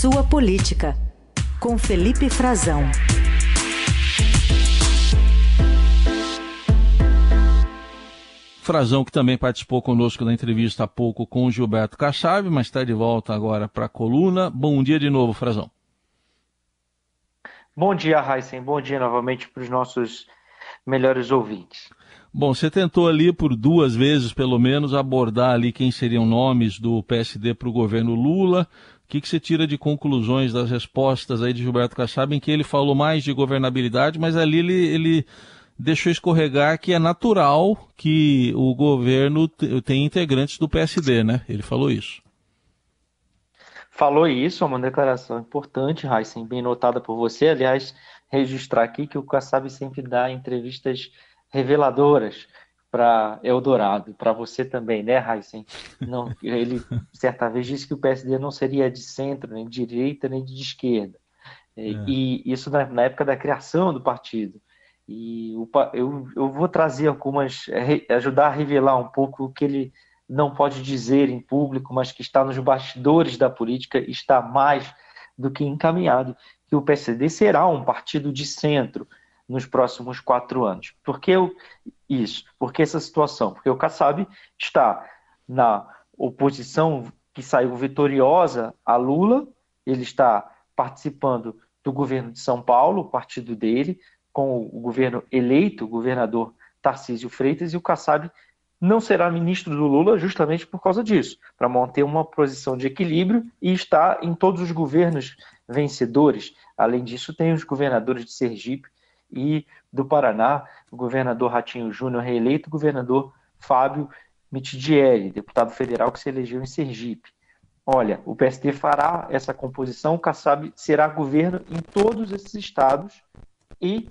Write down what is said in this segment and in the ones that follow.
Sua Política, com Felipe Frazão. Frazão, que também participou conosco da entrevista há pouco com o Gilberto Kassab, mas está de volta agora para a coluna. Bom dia de novo, Frazão. Bom dia, Heisen. Bom dia novamente para os nossos melhores ouvintes. Bom, você tentou ali por duas vezes, pelo menos, abordar ali quem seriam nomes do PSD para o governo Lula. Que, que você tira de conclusões das respostas aí de Gilberto Kassab, em que ele falou mais de governabilidade, mas ali ele, ele deixou escorregar que é natural que o governo tenha integrantes do PSD, né? Ele falou isso. Falou isso, é uma declaração importante, Heisen, bem notada por você. Aliás, registrar aqui que o Kassab sempre dá entrevistas reveladoras para Eldorado, para você também, né, Heisen? Não, ele certa vez disse que o PSD não seria de centro, nem de direita, nem de esquerda. É. E isso na, na época da criação do partido. E eu, eu vou trazer algumas, é, ajudar a revelar um pouco o que ele não pode dizer em público, mas que está nos bastidores da política, está mais do que encaminhado, que o PSD será um partido de centro nos próximos quatro anos. Por que isso? Por que essa situação? Porque o Kassab está na oposição que saiu vitoriosa a Lula, ele está participando do governo de São Paulo, o partido dele, com o governo eleito, o governador Tarcísio Freitas, e o Kassab não será ministro do Lula justamente por causa disso, para manter uma posição de equilíbrio e estar em todos os governos vencedores. Além disso, tem os governadores de Sergipe e do Paraná, o governador Ratinho Júnior reeleito, o governador Fábio Mitidieri, deputado federal que se elegeu em Sergipe. Olha, o PSD fará essa composição, o Kassab será governo em todos esses estados e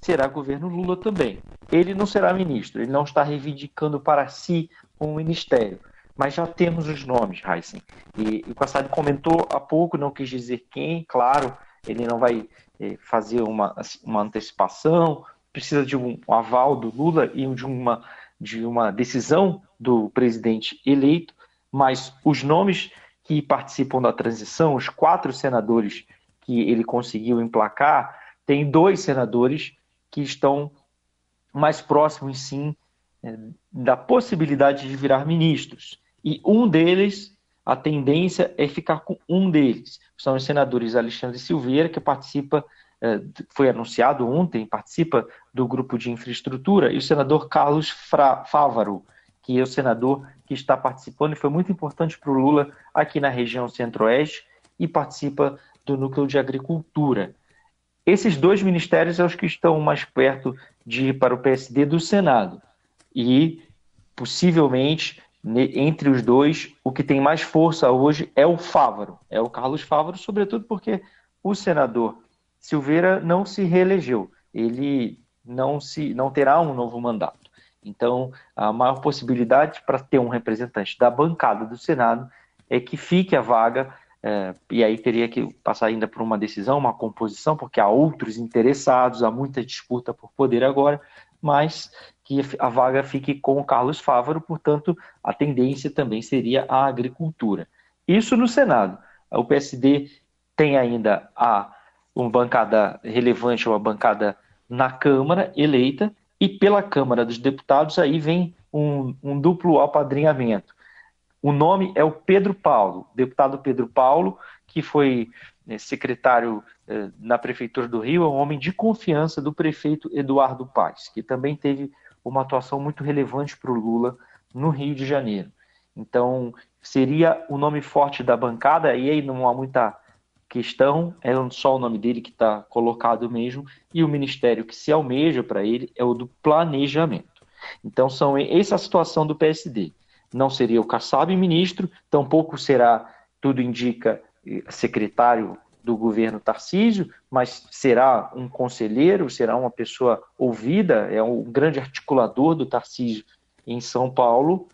será governo Lula também. Ele não será ministro, ele não está reivindicando para si um ministério, mas já temos os nomes, Heisen. E, e o Kassab comentou há pouco, não quis dizer quem, claro, ele não vai eh, fazer uma, uma antecipação, precisa de um, aval do Lula e de uma, de uma decisão do presidente eleito, mas os nomes que participam da transição, os quatro senadores que ele conseguiu emplacar, tem dois senadores que estão mais próximos, sim, é, da possibilidade de virar ministros. E um deles, a tendência é ficar com um deles. São os senadores Alexandre Silveira, que participa, é, foi anunciado ontem, participa do grupo de infraestrutura, e o senador Carlos Fávaro, que é o senador que está participando e foi muito importante para o Lula aqui na região centro-oeste e participa do núcleo de agricultura. Esses dois ministérios são os que estão mais perto de ir para o PSD do Senado. E, possivelmente, entre os dois, o que tem mais força hoje é o Fávaro, é o Carlos Fávaro, sobretudo porque o senador Silveira não se reelegeu, ele não, se, não terá um novo mandato. Então, a maior possibilidade para ter um representante da bancada do Senado é que fique a vaga é, e aí teria que passar ainda por uma decisão, uma composição, porque há outros interessados, há muita disputa por poder agora, mas que a vaga fique com o Carlos Fávaro, portanto, a tendência também seria a agricultura. Isso no Senado. O PSD tem ainda a, uma bancada relevante, uma bancada na Câmara eleita, e pela Câmara dos Deputados aí vem um, um duplo apadrinhamento. O nome é o Pedro Paulo, deputado Pedro Paulo, que foi né, secretário eh, na Prefeitura do Rio, é um homem de confiança do prefeito Eduardo Paes, que também teve uma atuação muito relevante para o Lula no Rio de Janeiro. Então, seria o nome forte da bancada, e aí não há muita questão, é só o nome dele que está colocado mesmo, e o ministério que se almeja para ele é o do planejamento. Então, são essa a situação do PSD não seria o Kassab ministro, tampouco será, tudo indica, secretário do governo Tarcísio, mas será um conselheiro, será uma pessoa ouvida, é um grande articulador do Tarcísio em São Paulo,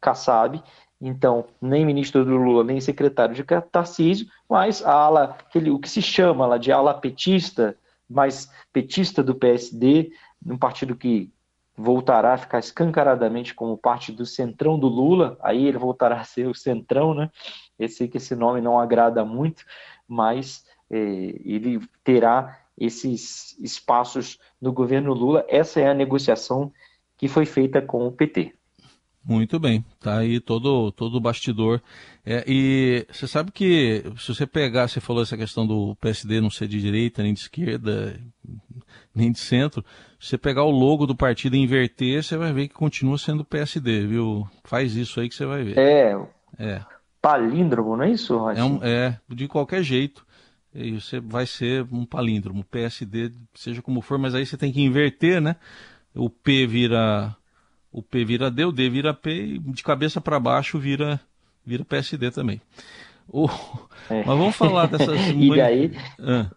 Kassab, então nem ministro do Lula, nem secretário de Tarcísio, mas a ala, aquele, o que se chama lá de ala petista, mais petista do PSD, um partido que voltará a ficar escancaradamente como parte do centrão do Lula, aí ele voltará a ser o centrão, né? Eu sei que esse nome não agrada muito, mas é, ele terá esses espaços no governo Lula. Essa é a negociação que foi feita com o PT. Muito bem, tá aí todo, todo o bastidor. É, e você sabe que se você pegar, você falou essa questão do PSD não ser de direita, nem de esquerda, nem de centro, se você pegar o logo do partido e inverter, você vai ver que continua sendo PSD, viu? Faz isso aí que você vai ver. É. É. Palíndromo, não é isso, É, um, é de qualquer jeito. E você vai ser um palíndromo, PSD, seja como for, mas aí você tem que inverter, né? O P vira o P vira D, o D vira P e de cabeça para baixo vira, vira PSD também. O... É. Mas vamos falar dessas. e daí. Ah,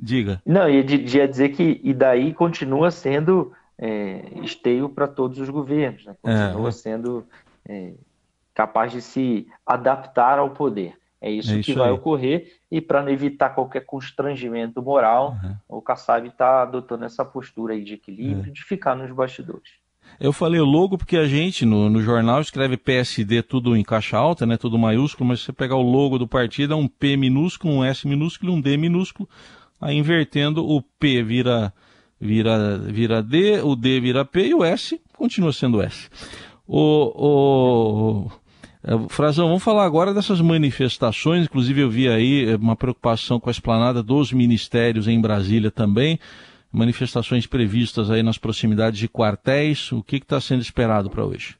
diga. Não, ia, ia dizer que e daí continua sendo é, esteio para todos os governos, né? continua é. sendo é, capaz de se adaptar ao poder. É isso, é isso que vai aí. ocorrer, e para evitar qualquer constrangimento moral, uhum. o Kassab está adotando essa postura aí de equilíbrio, é. de ficar nos bastidores. Eu falei logo porque a gente no, no, jornal escreve PSD tudo em caixa alta, né, tudo maiúsculo, mas se você pegar o logo do partido é um P minúsculo, um S minúsculo e um D minúsculo. Aí invertendo o P vira vira vira D, o D vira P e o S continua sendo S. O, o Frazão, vamos falar agora dessas manifestações. Inclusive, eu vi aí uma preocupação com a esplanada dos ministérios em Brasília também manifestações previstas aí nas proximidades de quartéis. O que está sendo esperado para hoje?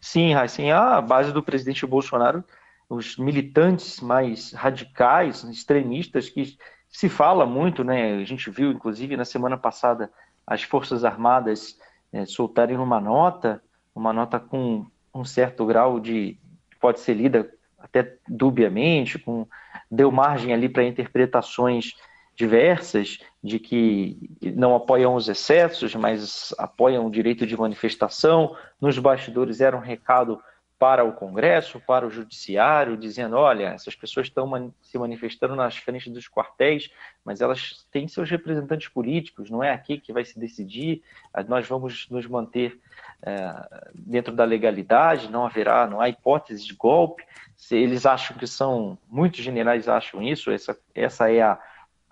Sim, Raíssen, a base do presidente Bolsonaro, os militantes mais radicais, extremistas, que se fala muito, né? A gente viu, inclusive, na semana passada, as Forças Armadas é, soltarem uma nota, uma nota com um certo grau de. pode ser lida até dubiamente, com, deu margem ali para interpretações diversas de que não apoiam os excessos, mas apoiam o direito de manifestação. Nos bastidores era um recado para o Congresso, para o Judiciário, dizendo: olha, essas pessoas estão se manifestando nas frentes dos quartéis, mas elas têm seus representantes políticos, não é aqui que vai se decidir, nós vamos nos manter é, dentro da legalidade, não haverá, não há hipótese de golpe. Se eles acham que são, muitos generais acham isso, essa, essa é a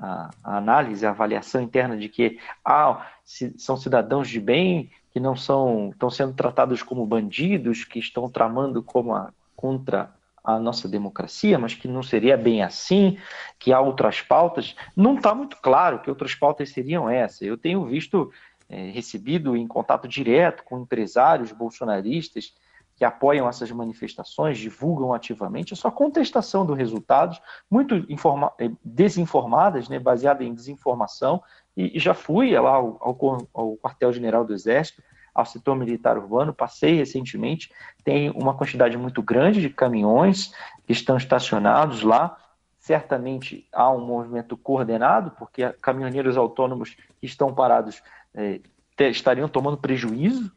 a, a análise, a avaliação interna de que ah, são cidadãos de bem que não são estão sendo tratados como bandidos, que estão tramando como a, contra a nossa democracia, mas que não seria bem assim, que há outras pautas, não está muito claro que outras pautas seriam essas. Eu tenho visto, é, recebido em contato direto com empresários bolsonaristas que apoiam essas manifestações, divulgam ativamente, a sua contestação dos resultados, muito eh, desinformadas, né, baseada em desinformação, e, e já fui lá ao, ao, ao quartel-general do Exército, ao setor militar urbano, passei recentemente, tem uma quantidade muito grande de caminhões que estão estacionados lá, certamente há um movimento coordenado, porque caminhoneiros autônomos que estão parados eh, estariam tomando prejuízo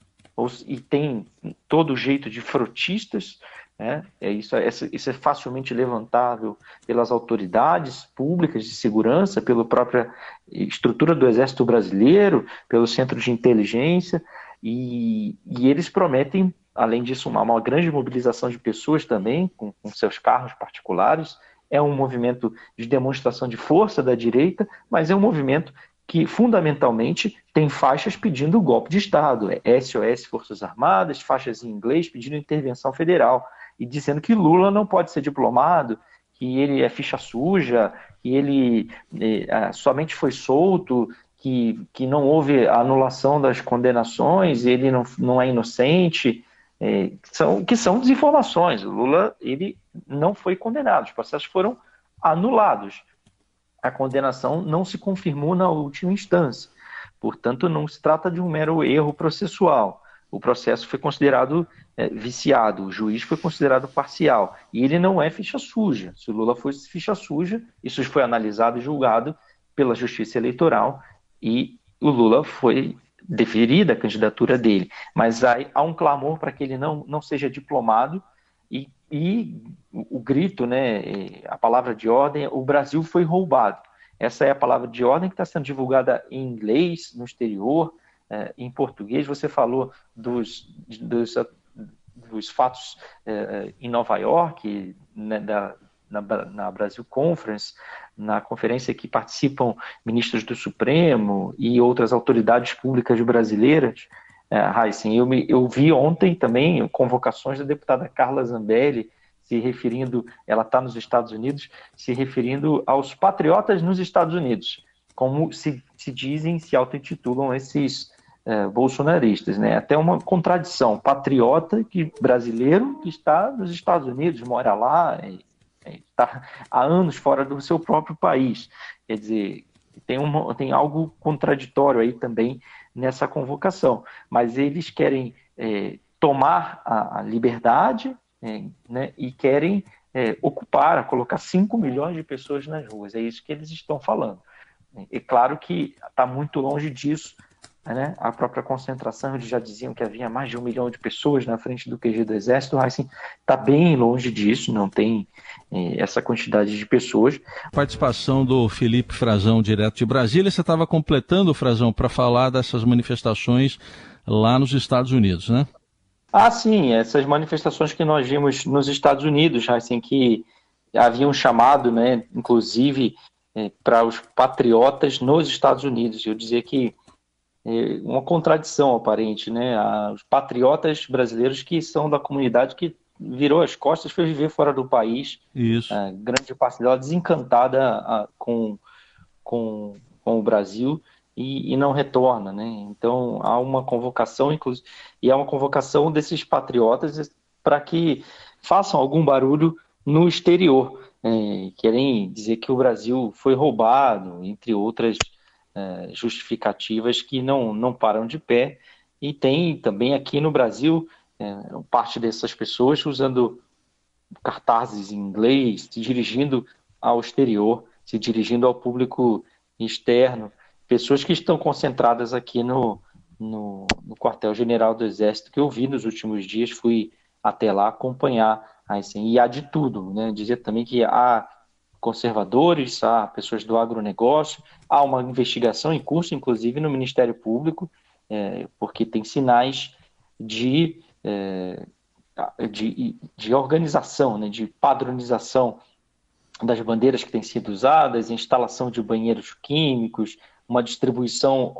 e tem todo jeito de frotistas, né? é, isso, é, isso é facilmente levantável pelas autoridades públicas de segurança, pela própria estrutura do Exército Brasileiro, pelo Centro de Inteligência, e, e eles prometem, além disso, uma, uma grande mobilização de pessoas também, com, com seus carros particulares, é um movimento de demonstração de força da direita, mas é um movimento que fundamentalmente tem faixas pedindo golpe de Estado, é SOS Forças Armadas, faixas em inglês pedindo intervenção federal e dizendo que Lula não pode ser diplomado, que ele é ficha suja, que ele é, somente foi solto, que, que não houve anulação das condenações, ele não, não é inocente, é, são, que são desinformações. Lula ele não foi condenado, os processos foram anulados a condenação não se confirmou na última instância. Portanto, não se trata de um mero erro processual. O processo foi considerado é, viciado, o juiz foi considerado parcial. E ele não é ficha suja. Se o Lula fosse ficha suja, isso foi analisado e julgado pela Justiça Eleitoral e o Lula foi deferida a candidatura dele. Mas há, há um clamor para que ele não, não seja diplomado e o grito, né, a palavra de ordem, o Brasil foi roubado. Essa é a palavra de ordem que está sendo divulgada em inglês no exterior, é, em português. Você falou dos, dos, dos fatos é, em Nova York, né, da, na, na, Brasil Conference, na conferência que participam ministros do Supremo e outras autoridades públicas brasileiras. É, Heisen, eu, me, eu vi ontem também convocações da deputada Carla Zambelli se referindo, ela está nos Estados Unidos, se referindo aos patriotas nos Estados Unidos, como se, se dizem, se auto-intitulam esses é, bolsonaristas, né? Até uma contradição, patriota que brasileiro que está nos Estados Unidos, mora lá, está há anos fora do seu próprio país. Quer dizer, tem, uma, tem algo contraditório aí também nessa convocação. Mas eles querem é, tomar a, a liberdade é, né, e querem é, ocupar, colocar 5 milhões de pessoas nas ruas. É isso que eles estão falando. É claro que está muito longe disso né? a própria concentração, eles já diziam que havia mais de um milhão de pessoas na frente do QG do Exército, o Heisen está bem longe disso, não tem eh, essa quantidade de pessoas. Participação do Felipe Frazão, direto de Brasília, você estava completando, Frazão, para falar dessas manifestações lá nos Estados Unidos, né? Ah, sim, essas manifestações que nós vimos nos Estados Unidos, assim, que haviam chamado, né, inclusive, eh, para os patriotas nos Estados Unidos. Eu dizia que uma contradição aparente, né? Os patriotas brasileiros que são da comunidade que virou as costas foi viver fora do país. Isso. A grande parte dela desencantada com, com, com o Brasil e, e, não retorna, né? Então há uma convocação, inclusive, e há uma convocação desses patriotas para que façam algum barulho no exterior. É, querem dizer que o Brasil foi roubado, entre outras é, justificativas que não, não param de pé. E tem também aqui no Brasil é, parte dessas pessoas usando cartazes em inglês, se dirigindo ao exterior, se dirigindo ao público externo, pessoas que estão concentradas aqui no, no, no quartel-general do Exército, que eu vi nos últimos dias, fui até lá acompanhar. Assim, e há de tudo, né? Dizer também que há conservadores, há pessoas do agronegócio, há uma investigação em curso, inclusive, no Ministério Público, é, porque tem sinais de, é, de, de, organização, né, de padronização das bandeiras que têm sido usadas, instalação de banheiros químicos, uma distribuição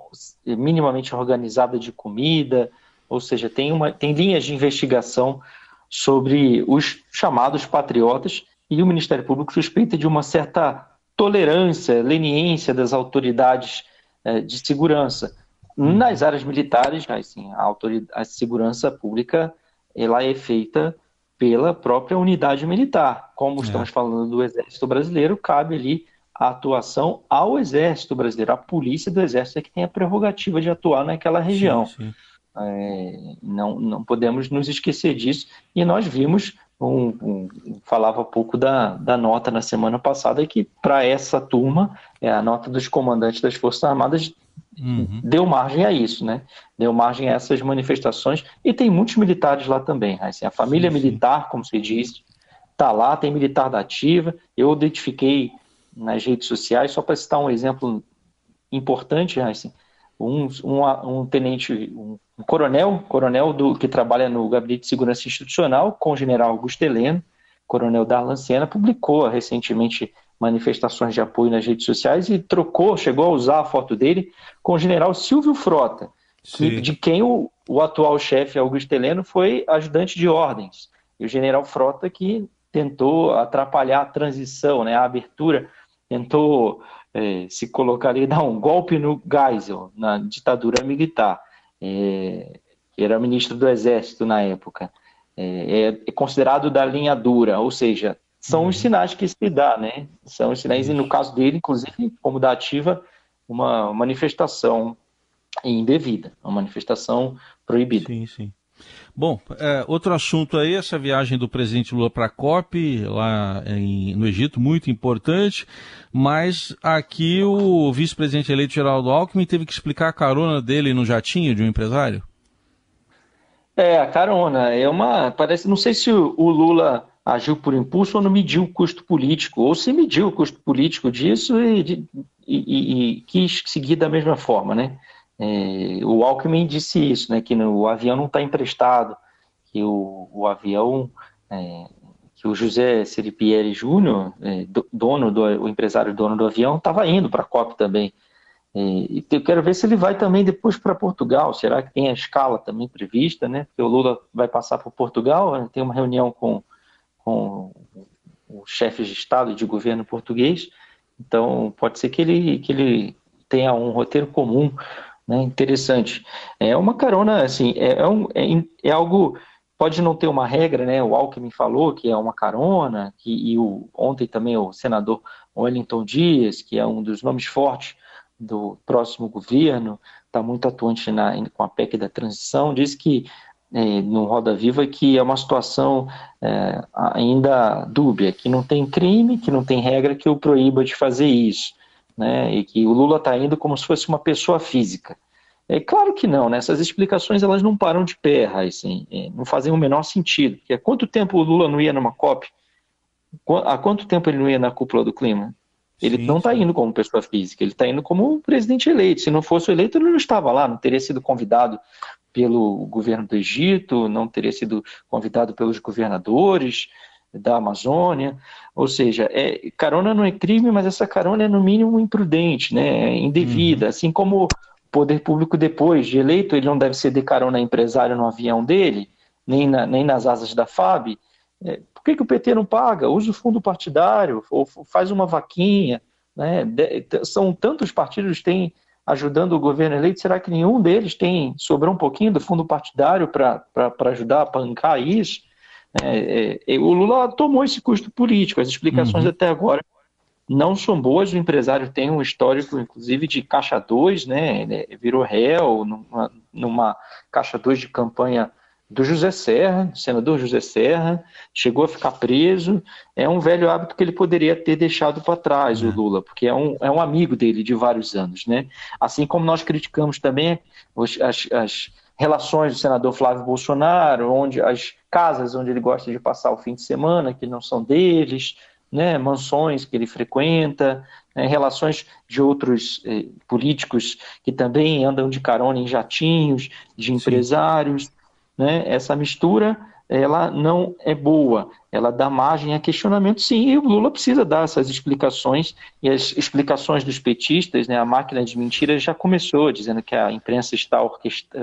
minimamente organizada de comida, ou seja, tem, uma, tem linhas de investigação sobre os chamados patriotas e o Ministério Público suspeita de uma certa tolerância, leniência das autoridades eh, de segurança. Uhum. Nas áreas militares, assim, a, a segurança pública ela é feita pela própria unidade militar. Como é. estamos falando do Exército Brasileiro, cabe ali a atuação ao Exército Brasileiro. A polícia do Exército é que tem a prerrogativa de atuar naquela região. Sim, sim. É, não, não podemos nos esquecer disso. E nós vimos um, um, falava pouco da, da nota na semana passada que para essa turma é, a nota dos comandantes das Forças Armadas uhum. deu margem a isso, né? Deu margem a essas manifestações e tem muitos militares lá também. Assim, a família sim, militar, como se diz, está lá, tem militar da ativa. Eu identifiquei nas redes sociais, só para citar um exemplo importante, assim, um, um, um tenente, um, um, coronel, coronel do, que trabalha no Gabinete de Segurança Institucional, com o general Augusto Heleno, coronel Darlan Senna, publicou recentemente manifestações de apoio nas redes sociais e trocou, chegou a usar a foto dele com o general Silvio Frota, que, de quem o, o atual chefe Augusto Heleno foi ajudante de ordens. E o general Frota que tentou atrapalhar a transição, né, a abertura, tentou é, se colocaria dar um golpe no Geisel, na ditadura militar, é, que era ministro do Exército na época. É, é, é considerado da linha dura, ou seja, são os uhum. sinais que se dá, né? São os sinais, e no caso dele, inclusive, como da ativa, uma manifestação indevida, uma manifestação proibida. Sim, sim. Bom, é, outro assunto aí, essa viagem do presidente Lula para a COP, lá em, no Egito, muito importante, mas aqui o vice-presidente eleito Geraldo Alckmin teve que explicar a carona dele no jatinho de um empresário? É, a carona é uma. Parece, não sei se o, Lula agiu por impulso ou não mediu o custo político, ou se mediu o custo político disso e, e, e, e quis seguir da mesma forma, né? É, o Alckmin disse isso, né, que no, o avião não está emprestado, que o, o avião, é, que o José Seripieri Júnior, é, dono do, o empresário dono do avião, estava indo para a COP também. É, e eu quero ver se ele vai também depois para Portugal. Será que tem a escala também prevista, né? Porque o Lula vai passar por Portugal, tem uma reunião com, com os chefes de Estado e de governo português. Então, pode ser que ele, que ele tenha um roteiro comum, né? Interessante. É uma carona, assim, é, é, um, é, é algo pode não ter uma regra, né? O Alckmin falou que é uma carona, que, e o, ontem também o senador Wellington Dias, que é um dos nomes fortes do próximo governo, está muito atuante na, com a PEC da transição, diz que é, no Roda Viva que é uma situação é, ainda dúbia, que não tem crime, que não tem regra que o proíba de fazer isso, né? e que o Lula está indo como se fosse uma pessoa física. É claro que não, né? essas explicações elas não param de pé, assim, não fazem o menor sentido. Porque há quanto tempo o Lula não ia numa COP? Há quanto tempo ele não ia na cúpula do clima? Ele sim, não está indo como pessoa física, ele está indo como presidente eleito. Se não fosse eleito, ele não estava lá, não teria sido convidado pelo governo do Egito, não teria sido convidado pelos governadores da Amazônia. Ou seja, é, carona não é crime, mas essa carona é no mínimo imprudente, né? É indevida. Uhum. Assim como o poder público, depois de eleito, ele não deve ceder carona empresário no avião dele, nem, na, nem nas asas da FAB. É, por que, que o PT não paga? Usa o fundo partidário, ou faz uma vaquinha. Né? São tantos partidos que têm ajudando o governo eleito, será que nenhum deles tem, sobrou um pouquinho do fundo partidário para ajudar a pancar isso? É, é, o Lula tomou esse custo político, as explicações uhum. até agora não são boas, o empresário tem um histórico, inclusive, de caixa 2, né? Ele virou réu numa, numa caixa 2 de campanha do José Serra, senador José Serra, chegou a ficar preso. É um velho hábito que ele poderia ter deixado para trás, o é. Lula, porque é um, é um amigo dele de vários anos. Né? Assim como nós criticamos também as, as relações do senador Flávio Bolsonaro, onde as casas onde ele gosta de passar o fim de semana, que não são deles, né, mansões que ele frequenta, né, relações de outros eh, políticos que também andam de carona em jatinhos, de empresários. Sim né, essa mistura ela não é boa, ela dá margem a questionamento, sim, e o Lula precisa dar essas explicações, e as explicações dos petistas, né, a máquina de mentiras já começou, dizendo que a imprensa está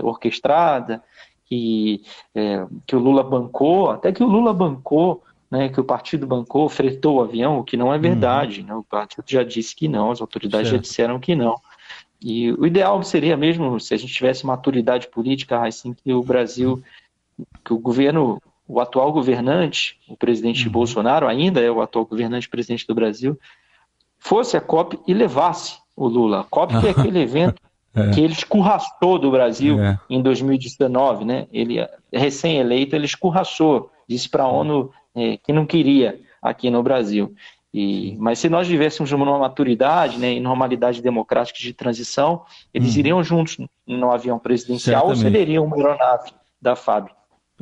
orquestrada, que, é, que o Lula bancou, até que o Lula bancou, né, que o partido bancou, fretou o avião, o que não é uhum. verdade, uhum. né, o partido já disse que não, as autoridades certo. já disseram que não. E o ideal seria mesmo, se a gente tivesse maturidade política, assim, que o Brasil, que o governo, o atual governante, o presidente uhum. Bolsonaro, ainda é o atual governante presidente do Brasil, fosse a COP e levasse o Lula. A COP é aquele evento é. que ele escurraçou do Brasil é. em 2019, né? Ele, recém-eleito, ele escurraçou, disse para a ONU é, que não queria aqui no Brasil. E, mas se nós vivêssemos numa maturidade né, e normalidade democrática de transição, eles uhum. iriam juntos no avião presidencial Certamente. ou cederiam uma aeronave da FAB.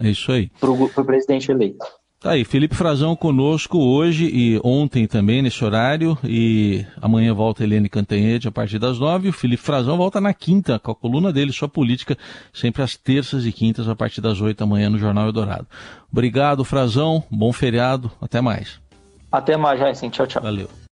É isso aí. Para o presidente eleito. Tá aí, Felipe Frazão conosco hoje e ontem também nesse horário e amanhã volta Helene Cantanhede a partir das nove. O Felipe Frazão volta na quinta com a coluna dele, sua política, sempre às terças e quintas a partir das oito da manhã no Jornal Eldorado. Obrigado, Frazão, bom feriado, até mais. Até mais, Jason. Tchau, tchau. Valeu.